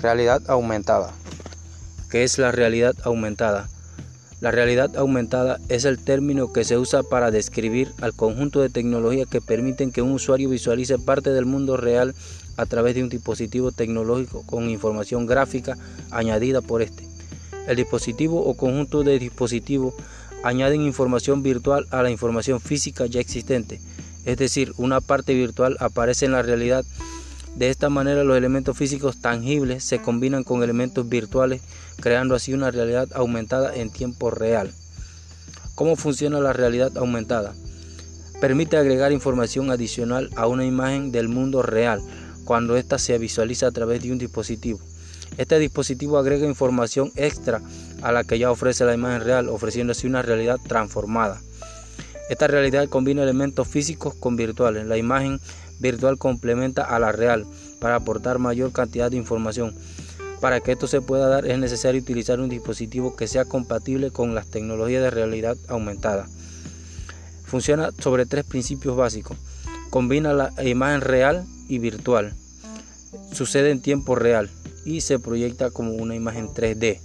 Realidad aumentada. ¿Qué es la realidad aumentada? La realidad aumentada es el término que se usa para describir al conjunto de tecnologías que permiten que un usuario visualice parte del mundo real a través de un dispositivo tecnológico con información gráfica añadida por este. El dispositivo o conjunto de dispositivos añaden información virtual a la información física ya existente, es decir, una parte virtual aparece en la realidad de esta manera los elementos físicos tangibles se combinan con elementos virtuales, creando así una realidad aumentada en tiempo real. ¿Cómo funciona la realidad aumentada? Permite agregar información adicional a una imagen del mundo real cuando ésta se visualiza a través de un dispositivo. Este dispositivo agrega información extra a la que ya ofrece la imagen real, ofreciendo así una realidad transformada. Esta realidad combina elementos físicos con virtuales. La imagen virtual complementa a la real para aportar mayor cantidad de información. Para que esto se pueda dar es necesario utilizar un dispositivo que sea compatible con las tecnologías de realidad aumentada. Funciona sobre tres principios básicos. Combina la imagen real y virtual. Sucede en tiempo real y se proyecta como una imagen 3D.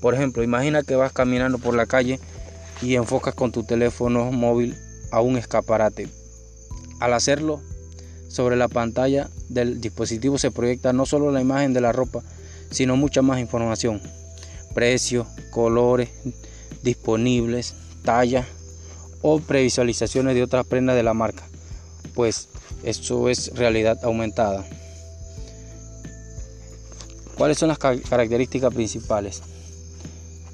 Por ejemplo, imagina que vas caminando por la calle y enfocas con tu teléfono móvil a un escaparate. Al hacerlo, sobre la pantalla del dispositivo se proyecta no solo la imagen de la ropa, sino mucha más información. Precio, colores disponibles, talla o previsualizaciones de otras prendas de la marca. Pues eso es realidad aumentada. ¿Cuáles son las características principales?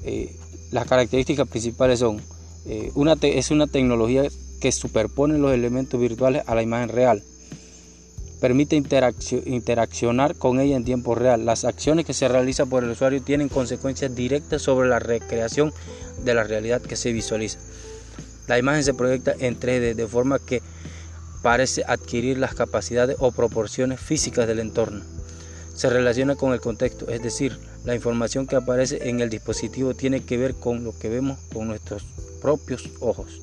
Eh, las características principales son, eh, una es una tecnología que superpone los elementos virtuales a la imagen real permite interaccionar con ella en tiempo real. Las acciones que se realizan por el usuario tienen consecuencias directas sobre la recreación de la realidad que se visualiza. La imagen se proyecta en 3D de forma que parece adquirir las capacidades o proporciones físicas del entorno. Se relaciona con el contexto, es decir, la información que aparece en el dispositivo tiene que ver con lo que vemos con nuestros propios ojos.